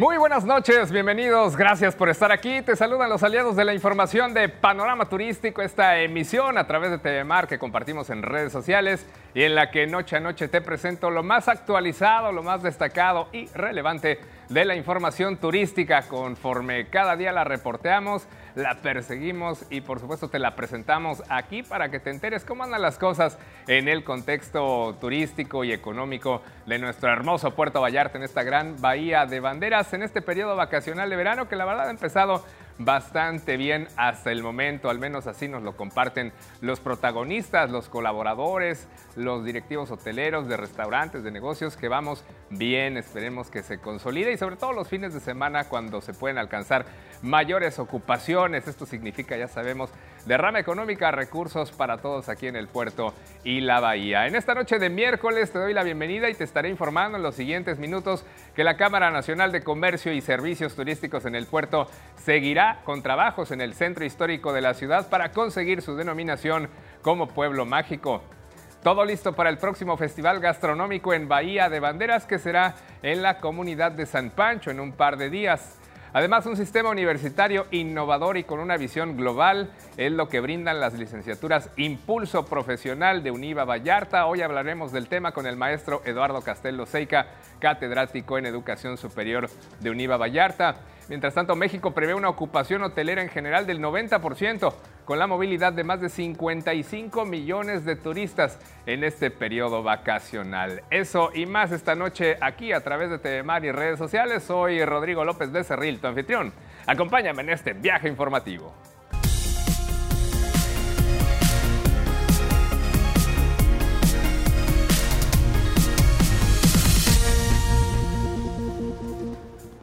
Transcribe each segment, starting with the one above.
Muy buenas noches, bienvenidos, gracias por estar aquí. Te saludan los aliados de la información de Panorama Turístico, esta emisión a través de TV Mar que compartimos en redes sociales y en la que noche a noche te presento lo más actualizado, lo más destacado y relevante de la información turística. Conforme cada día la reporteamos, la perseguimos y por supuesto te la presentamos aquí para que te enteres cómo andan las cosas en el contexto turístico y económico de nuestro hermoso Puerto Vallarta en esta gran bahía de banderas en este periodo vacacional de verano que la verdad ha empezado bastante bien hasta el momento, al menos así nos lo comparten los protagonistas, los colaboradores, los directivos hoteleros de restaurantes, de negocios, que vamos bien, esperemos que se consolide y sobre todo los fines de semana cuando se pueden alcanzar mayores ocupaciones. Esto significa, ya sabemos, derrama económica, recursos para todos aquí en el puerto y la bahía. En esta noche de miércoles te doy la bienvenida y te estaré informando en los siguientes minutos que la Cámara Nacional de Comercio y Servicios Turísticos en el puerto seguirá con trabajos en el centro histórico de la ciudad para conseguir su denominación como pueblo mágico. Todo listo para el próximo festival gastronómico en Bahía de Banderas que será en la comunidad de San Pancho en un par de días. Además, un sistema universitario innovador y con una visión global es lo que brindan las licenciaturas Impulso Profesional de Univa Vallarta. Hoy hablaremos del tema con el maestro Eduardo Castelo Seica, catedrático en Educación Superior de Univa Vallarta. Mientras tanto, México prevé una ocupación hotelera en general del 90%, con la movilidad de más de 55 millones de turistas en este periodo vacacional. Eso y más esta noche aquí a través de TVMAR y redes sociales. Soy Rodrigo López Becerril, tu anfitrión. Acompáñame en este viaje informativo.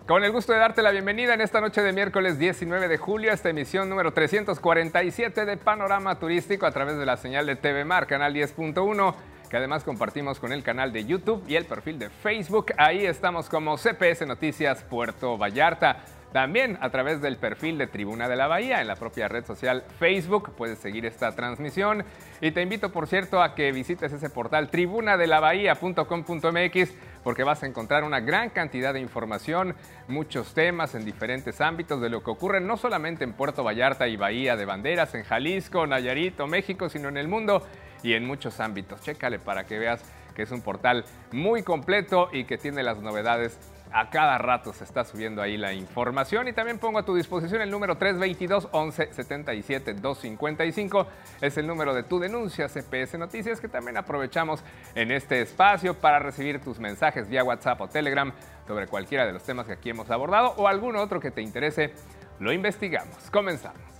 Con el gusto de darte la bienvenida en esta noche de miércoles 19 de julio a esta emisión número 347 de Panorama Turístico a través de la señal de TV Mar, canal 10.1, que además compartimos con el canal de YouTube y el perfil de Facebook. Ahí estamos como CPS Noticias Puerto Vallarta. También a través del perfil de Tribuna de la Bahía en la propia red social Facebook puedes seguir esta transmisión y te invito por cierto a que visites ese portal tribunadelabahía.com.mx porque vas a encontrar una gran cantidad de información, muchos temas en diferentes ámbitos de lo que ocurre no solamente en Puerto Vallarta y Bahía de Banderas, en Jalisco, Nayarito, México, sino en el mundo y en muchos ámbitos. Chécale para que veas que es un portal muy completo y que tiene las novedades a cada rato se está subiendo ahí la información y también pongo a tu disposición el número 322 11 77 255. Es el número de tu denuncia CPS Noticias que también aprovechamos en este espacio para recibir tus mensajes vía WhatsApp o Telegram sobre cualquiera de los temas que aquí hemos abordado o algún otro que te interese. Lo investigamos. Comenzamos.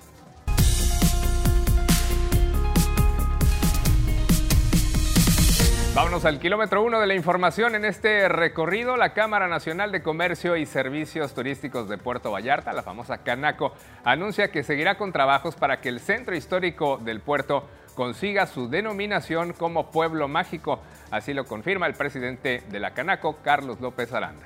Vámonos al kilómetro uno de la información en este recorrido. La Cámara Nacional de Comercio y Servicios Turísticos de Puerto Vallarta, la famosa Canaco, anuncia que seguirá con trabajos para que el centro histórico del puerto consiga su denominación como pueblo mágico. Así lo confirma el presidente de la Canaco, Carlos López Aranda.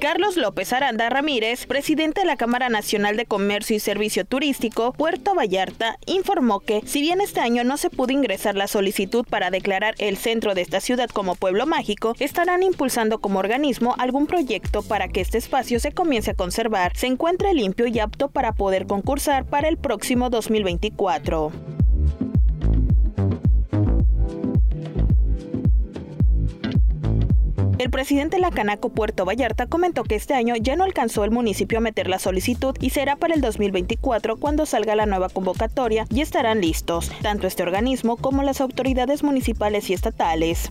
Carlos López Aranda Ramírez, presidente de la Cámara Nacional de Comercio y Servicio Turístico, Puerto Vallarta, informó que, si bien este año no se pudo ingresar la solicitud para declarar el centro de esta ciudad como pueblo mágico, estarán impulsando como organismo algún proyecto para que este espacio se comience a conservar, se encuentre limpio y apto para poder concursar para el próximo 2024. El presidente de la Canaco Puerto Vallarta comentó que este año ya no alcanzó el municipio a meter la solicitud y será para el 2024 cuando salga la nueva convocatoria y estarán listos, tanto este organismo como las autoridades municipales y estatales.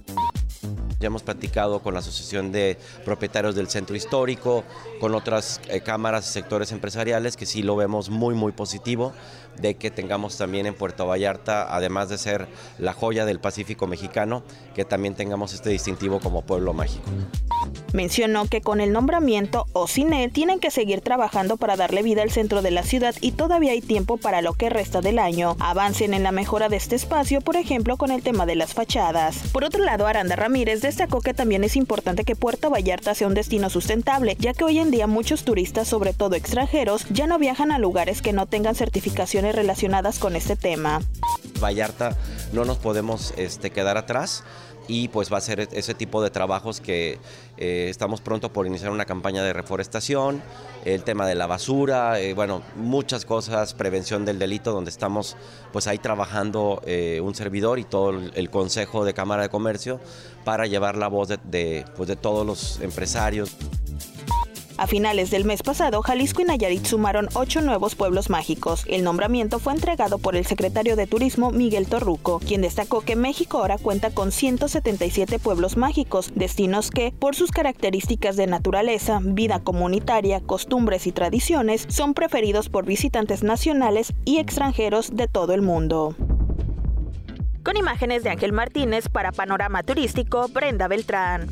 Ya hemos platicado con la Asociación de Propietarios del Centro Histórico, con otras eh, cámaras y sectores empresariales que sí lo vemos muy, muy positivo de que tengamos también en Puerto Vallarta, además de ser la joya del Pacífico mexicano, que también tengamos este distintivo como pueblo mágico. Mencionó que con el nombramiento o él tienen que seguir trabajando para darle vida al centro de la ciudad y todavía hay tiempo para lo que resta del año. Avancen en la mejora de este espacio, por ejemplo, con el tema de las fachadas. Por otro lado, Aranda Ramírez destacó que también es importante que Puerto Vallarta sea un destino sustentable, ya que hoy en día muchos turistas, sobre todo extranjeros, ya no viajan a lugares que no tengan certificaciones relacionadas con este tema. Vallarta no nos podemos este, quedar atrás y pues va a ser ese tipo de trabajos que eh, estamos pronto por iniciar una campaña de reforestación, el tema de la basura, eh, bueno, muchas cosas, prevención del delito, donde estamos pues ahí trabajando eh, un servidor y todo el, Consejo de Cámara de Comercio para llevar la voz de, pues, de todos los empresarios. A finales del mes pasado, Jalisco y Nayarit sumaron ocho nuevos pueblos mágicos. El nombramiento fue entregado por el secretario de Turismo Miguel Torruco, quien destacó que México ahora cuenta con 177 pueblos mágicos, destinos que, por sus características de naturaleza, vida comunitaria, costumbres y tradiciones, son preferidos por visitantes nacionales y extranjeros de todo el mundo. Con imágenes de Ángel Martínez para Panorama Turístico, Brenda Beltrán.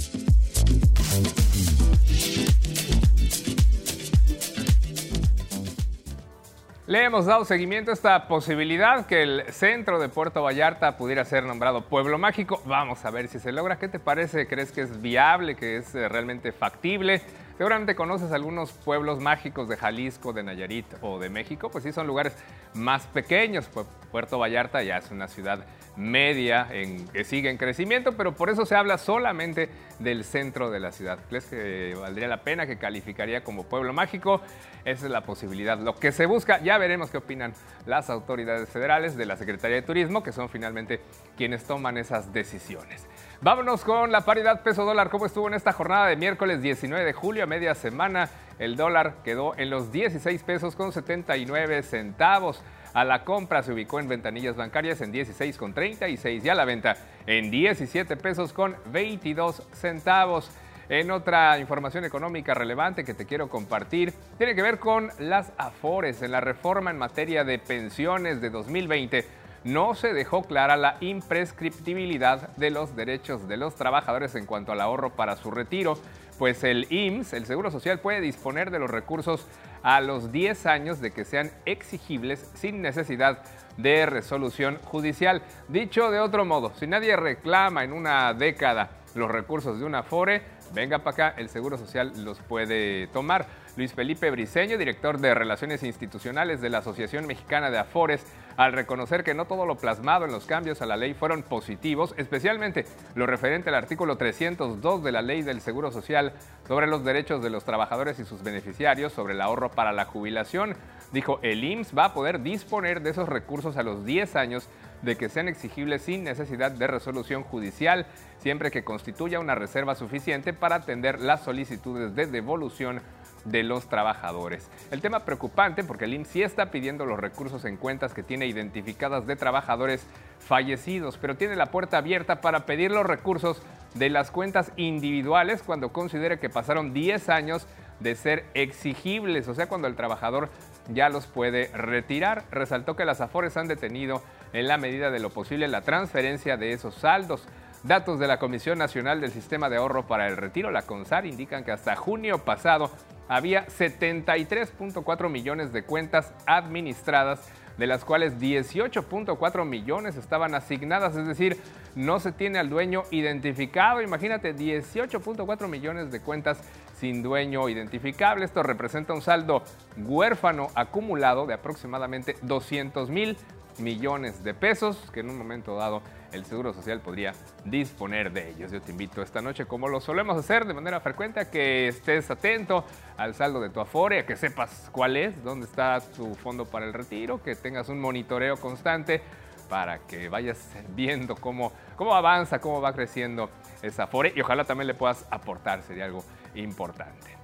Le hemos dado seguimiento a esta posibilidad que el centro de Puerto Vallarta pudiera ser nombrado Pueblo Mágico. Vamos a ver si se logra. ¿Qué te parece? ¿Crees que es viable, que es eh, realmente factible? Seguramente conoces algunos pueblos mágicos de Jalisco, de Nayarit o de México. Pues sí, son lugares más pequeños. Puerto Vallarta ya es una ciudad media en, que sigue en crecimiento, pero por eso se habla solamente del centro de la ciudad. ¿Crees que valdría la pena, que calificaría como pueblo mágico? Esa es la posibilidad. Lo que se busca, ya veremos qué opinan las autoridades federales de la Secretaría de Turismo, que son finalmente quienes toman esas decisiones. Vámonos con la paridad peso dólar. ¿Cómo estuvo en esta jornada de miércoles 19 de julio a media semana? El dólar quedó en los 16 pesos con 79 centavos. A la compra se ubicó en ventanillas bancarias en 16,36 y a la venta en 17 pesos con 22 centavos. En otra información económica relevante que te quiero compartir, tiene que ver con las AFORES. En la reforma en materia de pensiones de 2020, no se dejó clara la imprescriptibilidad de los derechos de los trabajadores en cuanto al ahorro para su retiro, pues el IMSS, el Seguro Social, puede disponer de los recursos a los 10 años de que sean exigibles sin necesidad de resolución judicial. Dicho de otro modo, si nadie reclama en una década los recursos de una FORE, venga para acá, el Seguro Social los puede tomar. Luis Felipe Briceño, director de Relaciones Institucionales de la Asociación Mexicana de Afores, al reconocer que no todo lo plasmado en los cambios a la ley fueron positivos, especialmente lo referente al artículo 302 de la Ley del Seguro Social sobre los derechos de los trabajadores y sus beneficiarios sobre el ahorro para la jubilación. Dijo, el IMSS va a poder disponer de esos recursos a los 10 años de que sean exigibles sin necesidad de resolución judicial, siempre que constituya una reserva suficiente para atender las solicitudes de devolución de los trabajadores. El tema preocupante porque el IMSS sí está pidiendo los recursos en cuentas que tiene identificadas de trabajadores fallecidos, pero tiene la puerta abierta para pedir los recursos de las cuentas individuales cuando considere que pasaron 10 años de ser exigibles, o sea, cuando el trabajador ya los puede retirar. Resaltó que las AFORES han detenido en la medida de lo posible la transferencia de esos saldos. Datos de la Comisión Nacional del Sistema de Ahorro para el Retiro, la CONSAR, indican que hasta junio pasado había 73.4 millones de cuentas administradas, de las cuales 18.4 millones estaban asignadas, es decir, no se tiene al dueño identificado. Imagínate, 18.4 millones de cuentas sin dueño identificable. Esto representa un saldo huérfano acumulado de aproximadamente 200 mil millones de pesos que en un momento dado el Seguro Social podría disponer de ellos. Yo te invito esta noche, como lo solemos hacer de manera frecuente, a que estés atento al saldo de tu Afore, a que sepas cuál es, dónde está tu fondo para el retiro, que tengas un monitoreo constante para que vayas viendo cómo, cómo avanza, cómo va creciendo esa Afore y ojalá también le puedas aportar, sería algo importante.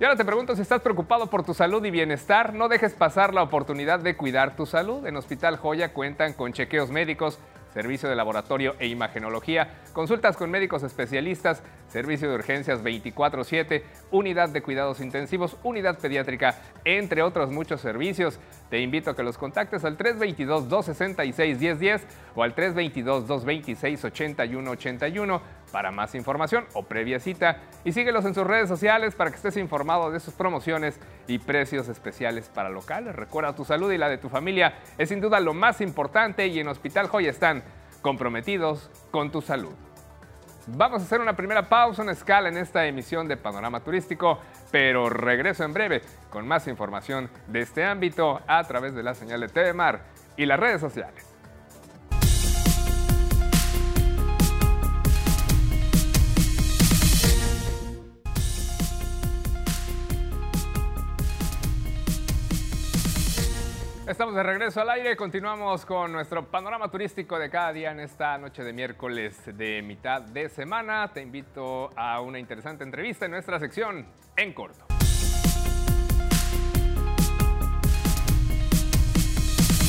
Y ahora te pregunto si estás preocupado por tu salud y bienestar, no dejes pasar la oportunidad de cuidar tu salud. En Hospital Joya cuentan con chequeos médicos servicio de laboratorio e imagenología, consultas con médicos especialistas, servicio de urgencias 24/7, unidad de cuidados intensivos, unidad pediátrica, entre otros muchos servicios. Te invito a que los contactes al 322-266-1010 o al 322-226-8181 para más información o previa cita y síguelos en sus redes sociales para que estés informado de sus promociones y precios especiales para locales. Recuerda tu salud y la de tu familia es sin duda lo más importante y en Hospital Joya están comprometidos con tu salud. Vamos a hacer una primera pausa, una escala en esta emisión de Panorama Turístico, pero regreso en breve con más información de este ámbito a través de la señal de TV Mar y las redes sociales. Estamos de regreso al aire, continuamos con nuestro panorama turístico de cada día en esta noche de miércoles de mitad de semana. Te invito a una interesante entrevista en nuestra sección En Corto.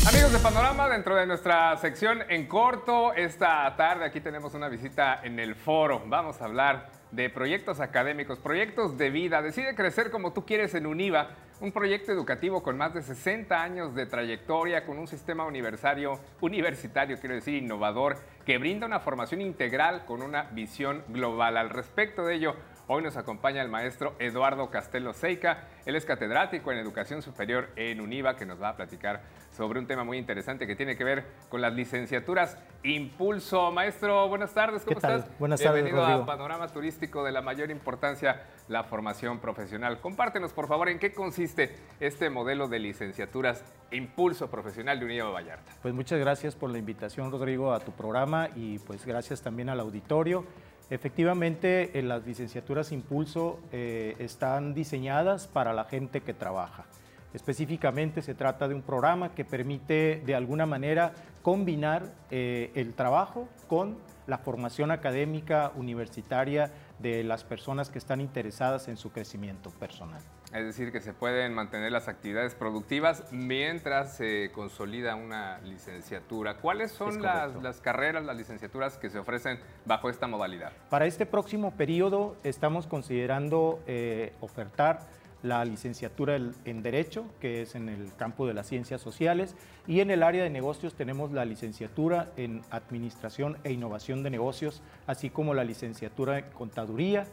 Amigos de Panorama, dentro de nuestra sección En Corto, esta tarde aquí tenemos una visita en el foro. Vamos a hablar de proyectos académicos, proyectos de vida. Decide crecer como tú quieres en UNIVA, un proyecto educativo con más de 60 años de trayectoria, con un sistema universitario, universitario, quiero decir, innovador, que brinda una formación integral con una visión global. Al respecto de ello, Hoy nos acompaña el maestro Eduardo Castelo Seica. Él es catedrático en educación superior en UNIVA, que nos va a platicar sobre un tema muy interesante que tiene que ver con las licenciaturas Impulso. Maestro, buenas tardes, ¿cómo estás? Buenas tardes. Bienvenido a Panorama Turístico de la mayor importancia, la formación profesional. Compártenos, por favor, en qué consiste este modelo de licenciaturas Impulso Profesional de UNIVA Vallarta. Pues muchas gracias por la invitación, Rodrigo, a tu programa y pues gracias también al auditorio. Efectivamente, en las licenciaturas Impulso eh, están diseñadas para la gente que trabaja. Específicamente se trata de un programa que permite de alguna manera combinar eh, el trabajo con la formación académica universitaria de las personas que están interesadas en su crecimiento personal. Es decir, que se pueden mantener las actividades productivas mientras se consolida una licenciatura. ¿Cuáles son las, carreras, las licenciaturas que se ofrecen bajo esta modalidad? Para este próximo periodo estamos considerando eh, ofertar la licenciatura en Derecho, que es en el campo de las ciencias sociales, y en el área de negocios tenemos la licenciatura en Administración e Innovación de Negocios, así como la licenciatura en Contaduría,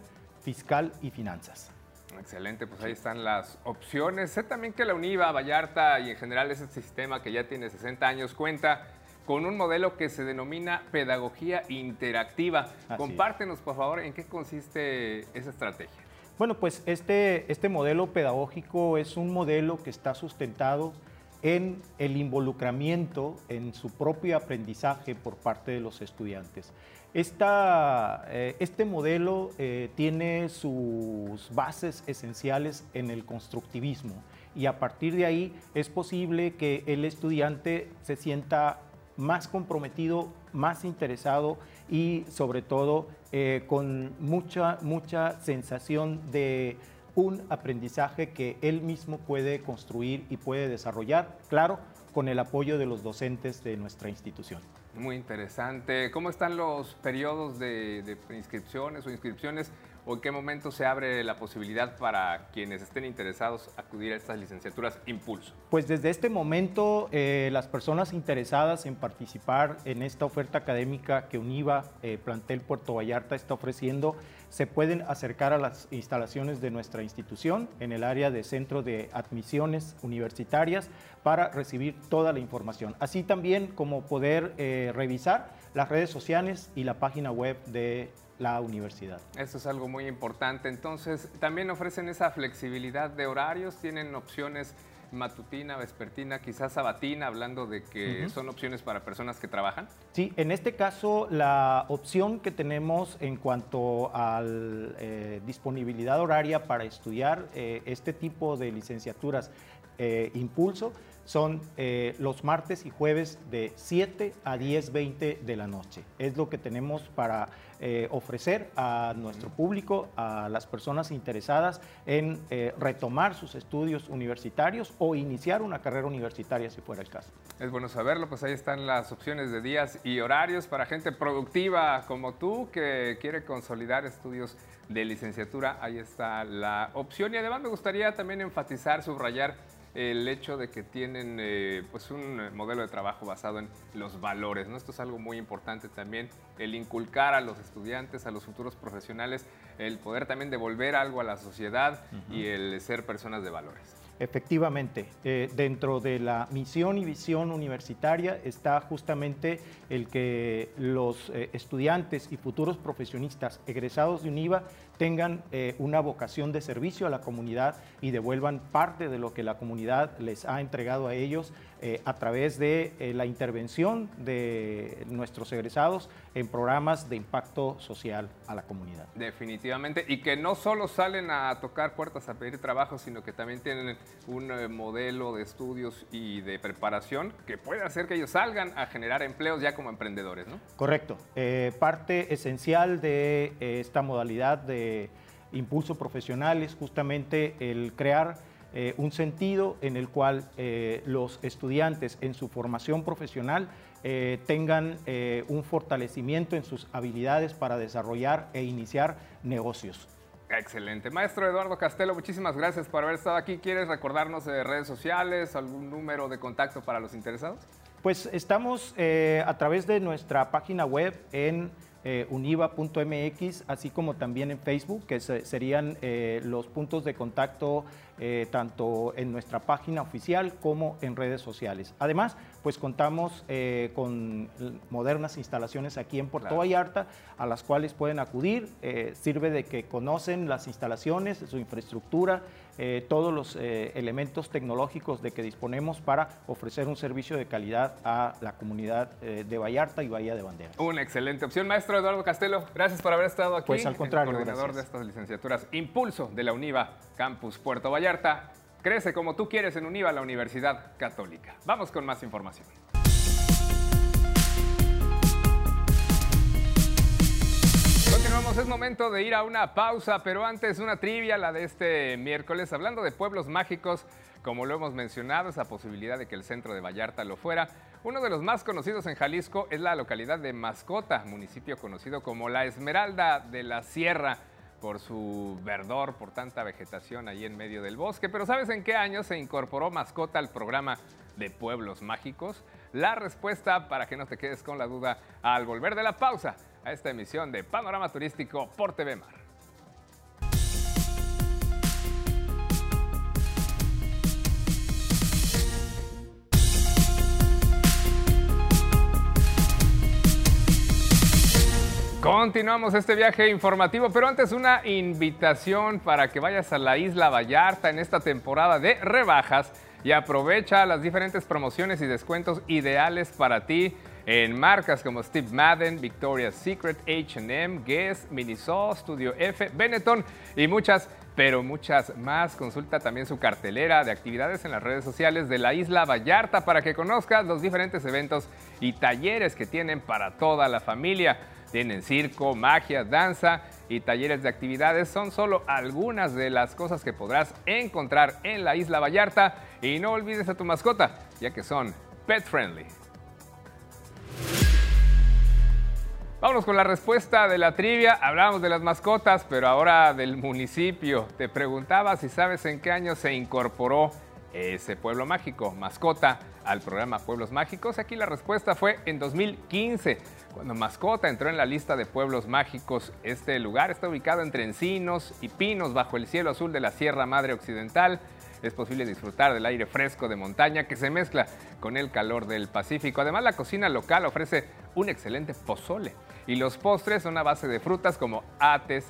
Fiscal y Finanzas. Excelente, pues ahí están las opciones. Sé también que la UNIVA, Vallarta y en general ese sistema que ya tiene 60 años cuenta con un modelo que se denomina pedagogía interactiva. Compártenos, por favor, en qué consiste esa estrategia. Bueno, pues este, este modelo pedagógico es un modelo que está sustentado en el involucramiento en su propio aprendizaje por parte de los estudiantes. Eh, este modelo eh, tiene sus bases esenciales en el constructivismo y a partir de ahí es posible que el estudiante se sienta más comprometido, más interesado y sobre todo eh, con mucha, mucha sensación de un aprendizaje que él mismo puede construir y puede desarrollar, claro, con el apoyo de los docentes de nuestra institución. Muy interesante. ¿Cómo están los periodos de, de inscripciones o inscripciones? O en qué momento se abre la posibilidad para quienes estén interesados acudir a estas licenciaturas Impulso? Pues desde este momento eh, las personas interesadas en participar en esta oferta académica que UNIVA eh, Plantel Puerto Vallarta está ofreciendo se pueden acercar a las instalaciones de nuestra institución en el área de centro de admisiones universitarias para recibir toda la información, así también como poder eh, revisar las redes sociales y la página web de la universidad. Eso es algo muy importante. Entonces, también ofrecen esa flexibilidad de horarios, tienen opciones matutina, vespertina, quizás sabatina, hablando de que son opciones para personas que trabajan? Sí, en este caso la opción que tenemos en cuanto a eh, disponibilidad horaria para estudiar eh, este tipo de licenciaturas eh, Impulso son eh, los martes y jueves de 7 a 10.20 de la noche. Es lo que tenemos para eh, ofrecer a nuestro público, a las personas interesadas en eh, retomar sus estudios universitarios o iniciar una carrera universitaria si fuera el caso. Es bueno saberlo, pues ahí están las opciones de días y horarios para gente productiva como tú que quiere consolidar estudios de licenciatura. Ahí está la opción y además me gustaría también enfatizar, subrayar el hecho de que tienen eh, pues un modelo de trabajo basado en los valores. ¿no? Esto es algo muy importante también, el inculcar a los estudiantes, a los futuros profesionales, el poder también devolver algo a la sociedad y el ser personas de valores. Efectivamente, eh, dentro de la misión y visión universitaria está justamente el que los eh, estudiantes y futuros profesionistas egresados de UNIVA tengan eh, una vocación de servicio a la comunidad y devuelvan parte de lo que la comunidad les ha entregado a ellos eh, a través de eh, la intervención de nuestros egresados en programas de impacto social a la comunidad. Definitivamente, y que no solo salen a tocar puertas a pedir trabajo, sino que también tienen un modelo de estudios y de preparación que puede hacer que ellos salgan a generar empleos ya como emprendedores, ¿no? Correcto. parte esencial de esta modalidad de impulso profesional es justamente el crear eh, un sentido en el cual eh, los estudiantes en su formación profesional eh, tengan un fortalecimiento en sus habilidades para desarrollar e iniciar negocios. Excelente. Maestro Eduardo Castelo, muchísimas gracias por haber estado aquí. ¿Quieres recordarnos de redes sociales, algún número de contacto para los interesados? Pues estamos a través de nuestra página web en univa.mx, así como también en Facebook, que serían los puntos de contacto eh, tanto en nuestra página oficial como en redes sociales. Además, pues contamos eh, con modernas instalaciones aquí en Puerto Vallarta, a las cuales pueden acudir. Eh, sirve de que conocen las instalaciones, su infraestructura, todos los elementos tecnológicos de que disponemos para ofrecer un servicio de calidad a la comunidad de Vallarta y Bahía de Bandera. Una excelente opción. Maestro Eduardo Castelo, gracias por haber estado aquí. Pues al contrario, coordinador de estas licenciaturas Impulso de la UNIVA Campus Puerto Vallarta. Crece como tú quieres en UNIVA, la Universidad Católica. Vamos con más información. Continuamos, es momento de ir a una pausa, pero antes una trivia, la de este miércoles, hablando de pueblos mágicos, como lo hemos mencionado, esa posibilidad de que el centro de Vallarta lo fuera. Uno de los más conocidos en Jalisco es la localidad de Mascota, municipio conocido como la Esmeralda de la Sierra por su verdor, por tanta vegetación ahí en medio del bosque. Pero ¿sabes en qué año se incorporó mascota al programa de Pueblos Mágicos? La respuesta, para que no te quedes con la duda, al volver de la pausa a esta emisión de Panorama Turístico por TV Mar. Continuamos este viaje informativo, pero antes una invitación para que vayas a la isla Vallarta en esta temporada de rebajas y aprovecha las diferentes promociones y descuentos ideales para ti en marcas como Steve Madden, Victoria's Secret, H&M, Guess, Miniso, Studio F, Benetton y muchas, pero muchas más. Consulta también su cartelera de actividades en las redes sociales de la Isla Vallarta para que conozcas los diferentes eventos y talleres que tienen para toda la familia. Tienen circo, magia, danza y talleres de actividades. Son solo algunas de las cosas que podrás encontrar en la Isla Vallarta. Y no olvides a tu mascota, ya que son pet friendly. Vámonos con la respuesta de la trivia. Hablábamos de las mascotas, pero ahora del municipio. Te preguntaba si sabes en qué año se incorporó ese pueblo mágico, mascota, al programa Pueblos Mágicos. Aquí la respuesta fue en 2015. Cuando Mascota entró en la lista de pueblos mágicos, este lugar está ubicado entre encinos y pinos bajo el cielo azul de la Sierra Madre Occidental. Es posible disfrutar del aire fresco de montaña que se mezcla con el calor del Pacífico. Además, la cocina local ofrece un excelente pozole y los postres son a base de frutas como ates,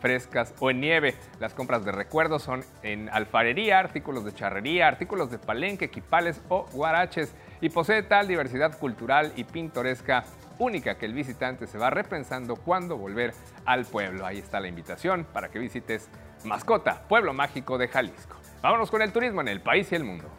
frescas o en nieve. Las compras de recuerdos son en alfarería, artículos de charrería, artículos de palenque, equipales o guaraches y posee tal diversidad cultural y pintoresca única que el visitante se va repensando cuándo volver al pueblo. Ahí está la invitación para que visites Mascota, Pueblo Mágico de Jalisco. Vámonos con el turismo en el país y el mundo.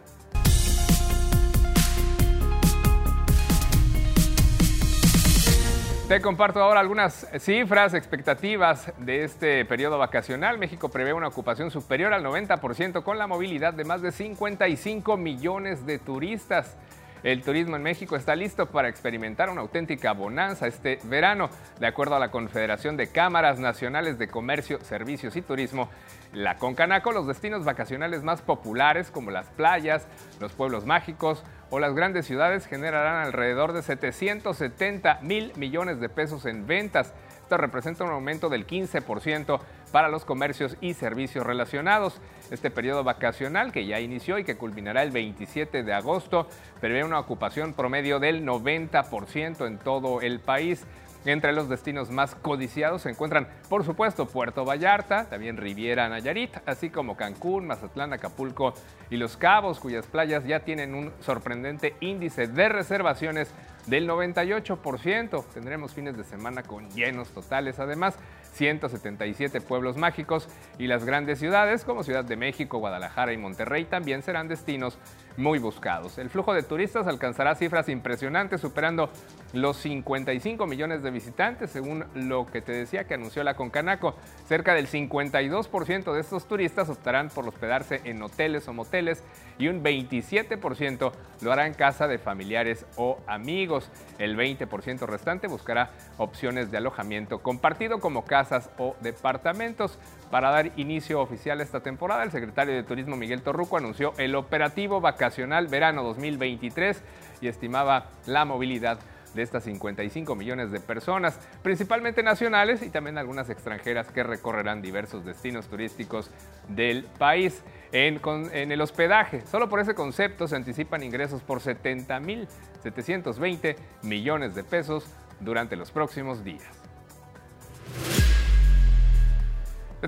Te comparto ahora algunas cifras, expectativas de este periodo vacacional. México prevé una ocupación superior al 90% con la movilidad de más de 55 millones de turistas. El turismo en México está listo para experimentar una auténtica bonanza este verano. De acuerdo a la Confederación de Cámaras Nacionales de Comercio, Servicios y Turismo, la Concanaco, los destinos vacacionales más populares como las playas, los pueblos mágicos o las grandes ciudades generarán alrededor de 770 mil millones de pesos en ventas. Representa un aumento del 15% para los comercios y servicios relacionados. Este periodo vacacional que ya inició y que culminará el 27 de agosto prevé una ocupación promedio del 90% en todo el país. Entre los destinos más codiciados se encuentran, por supuesto, Puerto Vallarta, también Riviera Nayarit, así como Cancún, Mazatlán, Acapulco y Los Cabos, cuyas playas ya tienen un sorprendente índice de reservaciones del 98%. Tendremos fines de semana con llenos totales. Además, 177 pueblos mágicos y las grandes ciudades como Ciudad de México, Guadalajara y Monterrey también serán destinos muy buscados. El flujo de turistas alcanzará cifras impresionantes, superando los 55 millones de visitantes, según lo que te decía que anunció la Concanaco. Cerca del 52% de estos turistas optarán por hospedarse en hoteles o moteles y un 27% lo hará en casa de familiares o amigos. El 20% restante buscará opciones de alojamiento compartido como casas o departamentos. Para dar inicio oficial a esta temporada, el secretario de Turismo Miguel Torruco anunció el operativo vacacional verano 2023 y estimaba la movilidad de estas 55 millones de personas, principalmente nacionales y también algunas extranjeras que recorrerán diversos destinos turísticos del país. En, en el hospedaje, solo por ese concepto se anticipan ingresos por 70.720 millones de pesos durante los próximos días.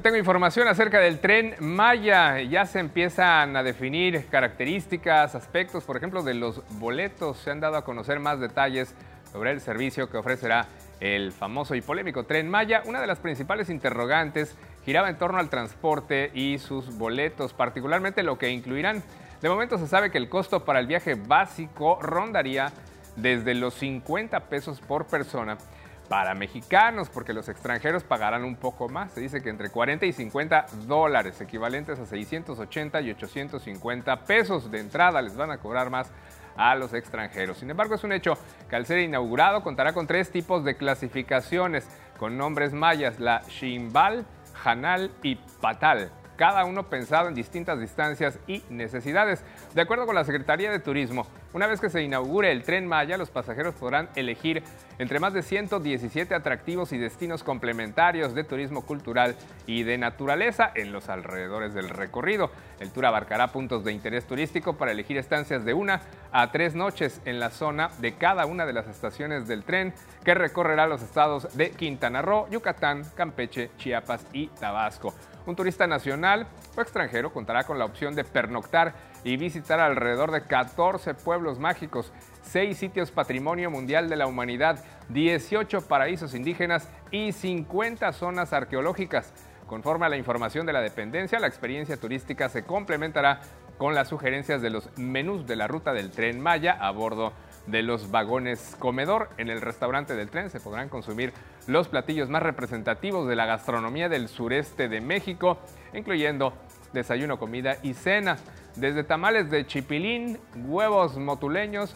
Tengo información acerca del tren Maya. Ya se empiezan a definir características, aspectos, por ejemplo, de los boletos. Se han dado a conocer más detalles sobre el servicio que ofrecerá el famoso y polémico tren Maya. Una de las principales interrogantes giraba en torno al transporte y sus boletos, particularmente lo que incluirán. De momento se sabe que el costo para el viaje básico rondaría desde los 50 pesos por persona para mexicanos, porque los extranjeros pagarán un poco más. Se dice que entre 40 y 50 dólares, equivalentes a 680 y 850 pesos de entrada, les van a cobrar más a los extranjeros. Sin embargo, es un hecho que al ser inaugurado contará con tres tipos de clasificaciones con nombres mayas, la Shimbal, Hanal y Patal cada uno pensado en distintas distancias y necesidades. De acuerdo con la Secretaría de Turismo, una vez que se inaugure el tren Maya, los pasajeros podrán elegir entre más de 117 atractivos y destinos complementarios de turismo cultural y de naturaleza en los alrededores del recorrido. El tour abarcará puntos de interés turístico para elegir estancias de una a tres noches en la zona de cada una de las estaciones del tren que recorrerá los estados de Quintana Roo, Yucatán, Campeche, Chiapas y Tabasco. Un turista nacional o extranjero contará con la opción de pernoctar y visitar alrededor de 14 pueblos mágicos, 6 sitios patrimonio mundial de la humanidad, 18 paraísos indígenas y 50 zonas arqueológicas. Conforme a la información de la dependencia, la experiencia turística se complementará con las sugerencias de los menús de la ruta del tren Maya a bordo de los vagones comedor. En el restaurante del tren se podrán consumir los platillos más representativos de la gastronomía del sureste de México, incluyendo desayuno, comida y cena, desde tamales de chipilín, huevos motuleños,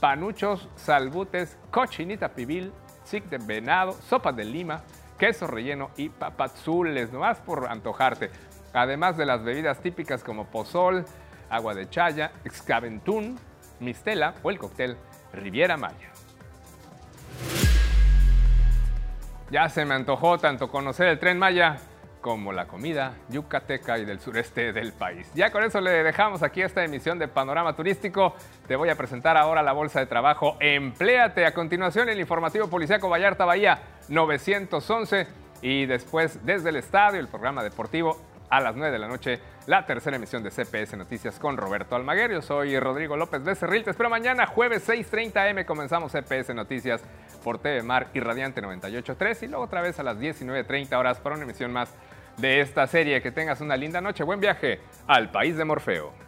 panuchos, salbutes, cochinita pibil, sic de venado, sopa de lima, queso relleno y papazules, nomás por antojarte. Además de las bebidas típicas como pozol, agua de chaya, excaventún, mistela o el cóctel Riviera Maya. Ya se me antojó tanto conocer el tren Maya como la comida yucateca y del sureste del país. Ya con eso le dejamos aquí esta emisión de Panorama Turístico. Te voy a presentar ahora la bolsa de trabajo Empléate. A continuación el informativo policíaco Vallarta Bahía 911 y después desde el estadio el programa deportivo a las 9 de la noche la tercera emisión de CPS Noticias con Roberto Almaguer. Yo soy Rodrigo López Becerril. Te espero mañana, jueves 6:30 M. Comenzamos CPS Noticias por TV Mar y Radiante 98.3 y luego otra vez a las 19.30 horas para una emisión más de esta serie. Que tengas una linda noche. Buen viaje al país de Morfeo.